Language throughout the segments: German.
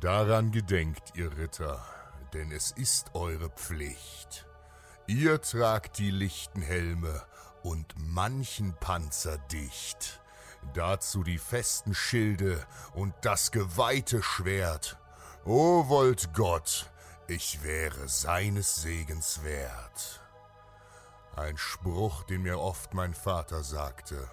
Daran gedenkt, ihr Ritter, denn es ist eure Pflicht. Ihr tragt die lichten Helme und manchen Panzer dicht. Dazu die festen Schilde und das geweihte Schwert. O wollt Gott, ich wäre seines Segens wert. Ein Spruch, den mir oft mein Vater sagte.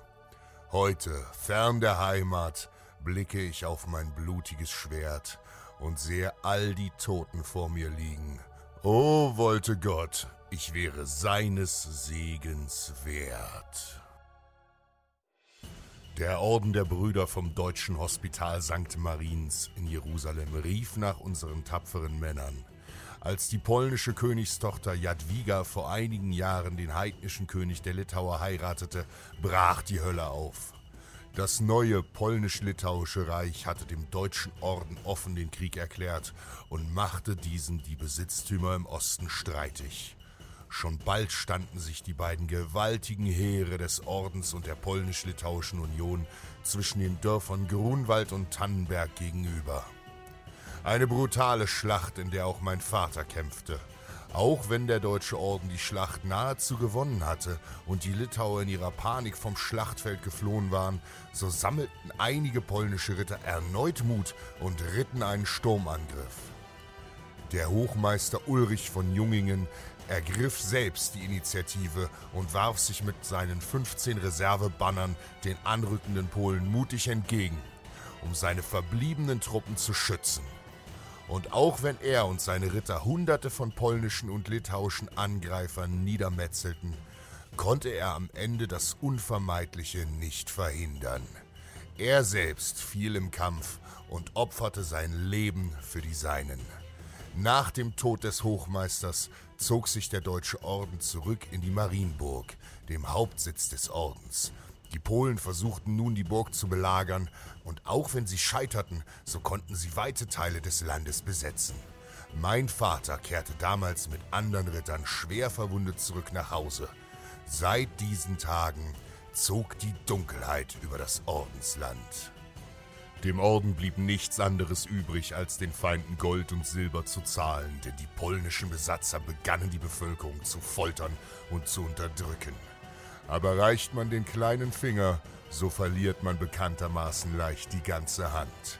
Heute, fern der Heimat, blicke ich auf mein blutiges Schwert und sehe all die Toten vor mir liegen. O wollte Gott, ich wäre seines Segens wert. Der Orden der Brüder vom Deutschen Hospital St. Mariens in Jerusalem rief nach unseren tapferen Männern. Als die polnische Königstochter Jadwiga vor einigen Jahren den heidnischen König der Litauer heiratete, brach die Hölle auf. Das neue polnisch-litauische Reich hatte dem deutschen Orden offen den Krieg erklärt und machte diesen die Besitztümer im Osten streitig. Schon bald standen sich die beiden gewaltigen Heere des Ordens und der polnisch-litauischen Union zwischen den Dörfern Grunwald und Tannenberg gegenüber. Eine brutale Schlacht, in der auch mein Vater kämpfte. Auch wenn der Deutsche Orden die Schlacht nahezu gewonnen hatte und die Litauer in ihrer Panik vom Schlachtfeld geflohen waren, so sammelten einige polnische Ritter erneut Mut und ritten einen Sturmangriff. Der Hochmeister Ulrich von Jungingen ergriff selbst die Initiative und warf sich mit seinen 15 Reservebannern den anrückenden Polen mutig entgegen, um seine verbliebenen Truppen zu schützen. Und auch wenn er und seine Ritter hunderte von polnischen und litauischen Angreifern niedermetzelten, konnte er am Ende das Unvermeidliche nicht verhindern. Er selbst fiel im Kampf und opferte sein Leben für die Seinen. Nach dem Tod des Hochmeisters zog sich der Deutsche Orden zurück in die Marienburg, dem Hauptsitz des Ordens. Die Polen versuchten nun die Burg zu belagern, und auch wenn sie scheiterten, so konnten sie weite Teile des Landes besetzen. Mein Vater kehrte damals mit anderen Rittern schwer verwundet zurück nach Hause. Seit diesen Tagen zog die Dunkelheit über das Ordensland. Dem Orden blieb nichts anderes übrig, als den Feinden Gold und Silber zu zahlen, denn die polnischen Besatzer begannen die Bevölkerung zu foltern und zu unterdrücken. Aber reicht man den kleinen Finger, so verliert man bekanntermaßen leicht die ganze Hand.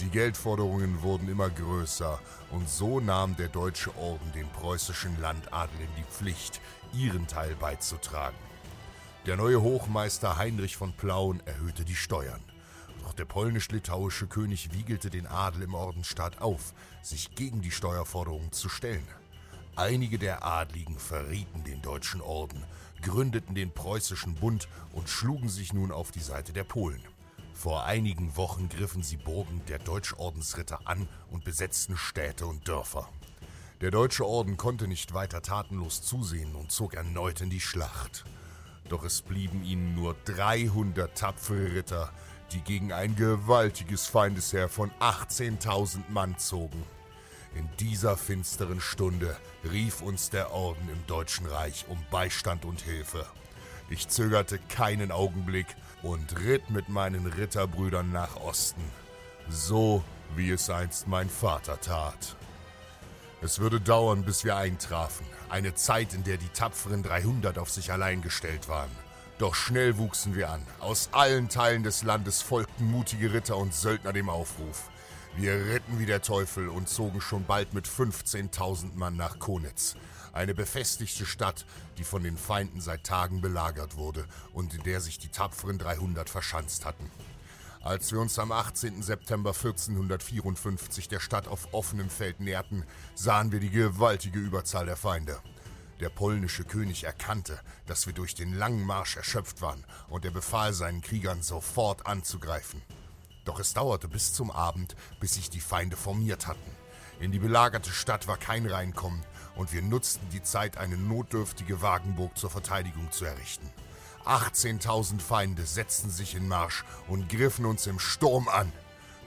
Die Geldforderungen wurden immer größer und so nahm der Deutsche Orden dem preußischen Landadel in die Pflicht, ihren Teil beizutragen. Der neue Hochmeister Heinrich von Plauen erhöhte die Steuern. Doch der polnisch-litauische König wiegelte den Adel im Ordensstaat auf, sich gegen die Steuerforderungen zu stellen. Einige der Adligen verrieten den deutschen Orden, gründeten den preußischen Bund und schlugen sich nun auf die Seite der Polen. Vor einigen Wochen griffen sie Burgen der Deutschordensritter an und besetzten Städte und Dörfer. Der Deutsche Orden konnte nicht weiter tatenlos zusehen und zog erneut in die Schlacht. Doch es blieben ihnen nur 300 tapfere Ritter, die gegen ein gewaltiges Feindesheer von 18.000 Mann zogen. In dieser finsteren Stunde rief uns der Orden im Deutschen Reich um Beistand und Hilfe. Ich zögerte keinen Augenblick und ritt mit meinen Ritterbrüdern nach Osten, so wie es einst mein Vater tat. Es würde dauern, bis wir eintrafen, eine Zeit, in der die tapferen 300 auf sich allein gestellt waren. Doch schnell wuchsen wir an. Aus allen Teilen des Landes folgten mutige Ritter und Söldner dem Aufruf. Wir ritten wie der Teufel und zogen schon bald mit 15.000 Mann nach Konitz. Eine befestigte Stadt, die von den Feinden seit Tagen belagert wurde und in der sich die tapferen 300 verschanzt hatten. Als wir uns am 18. September 1454 der Stadt auf offenem Feld näherten, sahen wir die gewaltige Überzahl der Feinde. Der polnische König erkannte, dass wir durch den langen Marsch erschöpft waren, und er befahl seinen Kriegern sofort anzugreifen. Doch es dauerte bis zum Abend, bis sich die Feinde formiert hatten. In die belagerte Stadt war kein Reinkommen und wir nutzten die Zeit, eine notdürftige Wagenburg zur Verteidigung zu errichten. 18.000 Feinde setzten sich in Marsch und griffen uns im Sturm an.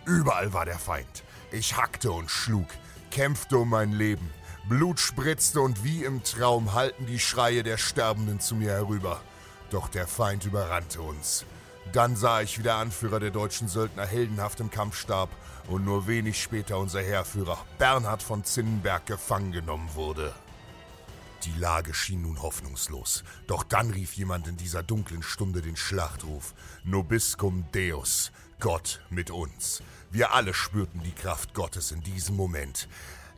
Überall war der Feind. Ich hackte und schlug, kämpfte um mein Leben. Blut spritzte und wie im Traum hallten die Schreie der Sterbenden zu mir herüber. Doch der Feind überrannte uns. Dann sah ich, wie der Anführer der deutschen Söldner heldenhaft im Kampf starb und nur wenig später unser Heerführer Bernhard von Zinnenberg gefangen genommen wurde. Die Lage schien nun hoffnungslos. Doch dann rief jemand in dieser dunklen Stunde den Schlachtruf: Nobiscum Deus, Gott mit uns. Wir alle spürten die Kraft Gottes in diesem Moment.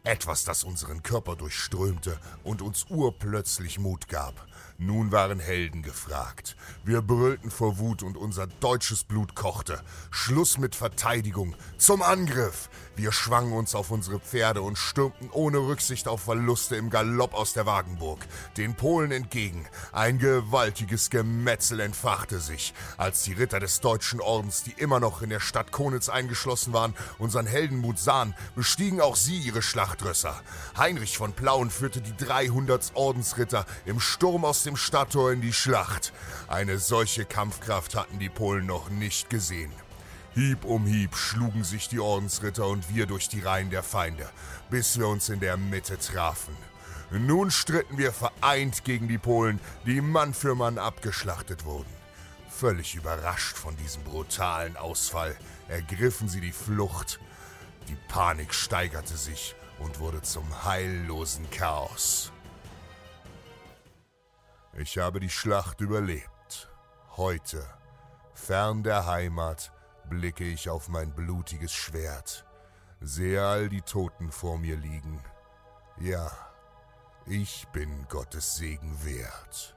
Etwas, das unseren Körper durchströmte und uns urplötzlich Mut gab. Nun waren Helden gefragt. Wir brüllten vor Wut und unser deutsches Blut kochte. Schluss mit Verteidigung. Zum Angriff! Wir schwangen uns auf unsere Pferde und stürmten ohne Rücksicht auf Verluste im Galopp aus der Wagenburg, den Polen entgegen. Ein gewaltiges Gemetzel entfachte sich, als die Ritter des Deutschen Ordens, die immer noch in der Stadt Konitz eingeschlossen waren, unseren Heldenmut sahen, bestiegen auch sie ihre Schlachtrösser. Heinrich von Plauen führte die 300 Ordensritter im Sturm aus dem Stadttor in die Schlacht. Eine solche Kampfkraft hatten die Polen noch nicht gesehen. Hieb um Hieb schlugen sich die Ordensritter und wir durch die Reihen der Feinde, bis wir uns in der Mitte trafen. Nun stritten wir vereint gegen die Polen, die Mann für Mann abgeschlachtet wurden. Völlig überrascht von diesem brutalen Ausfall ergriffen sie die Flucht. Die Panik steigerte sich und wurde zum heillosen Chaos. Ich habe die Schlacht überlebt. Heute, fern der Heimat, blicke ich auf mein blutiges Schwert, sehe all die Toten vor mir liegen. Ja, ich bin Gottes Segen wert.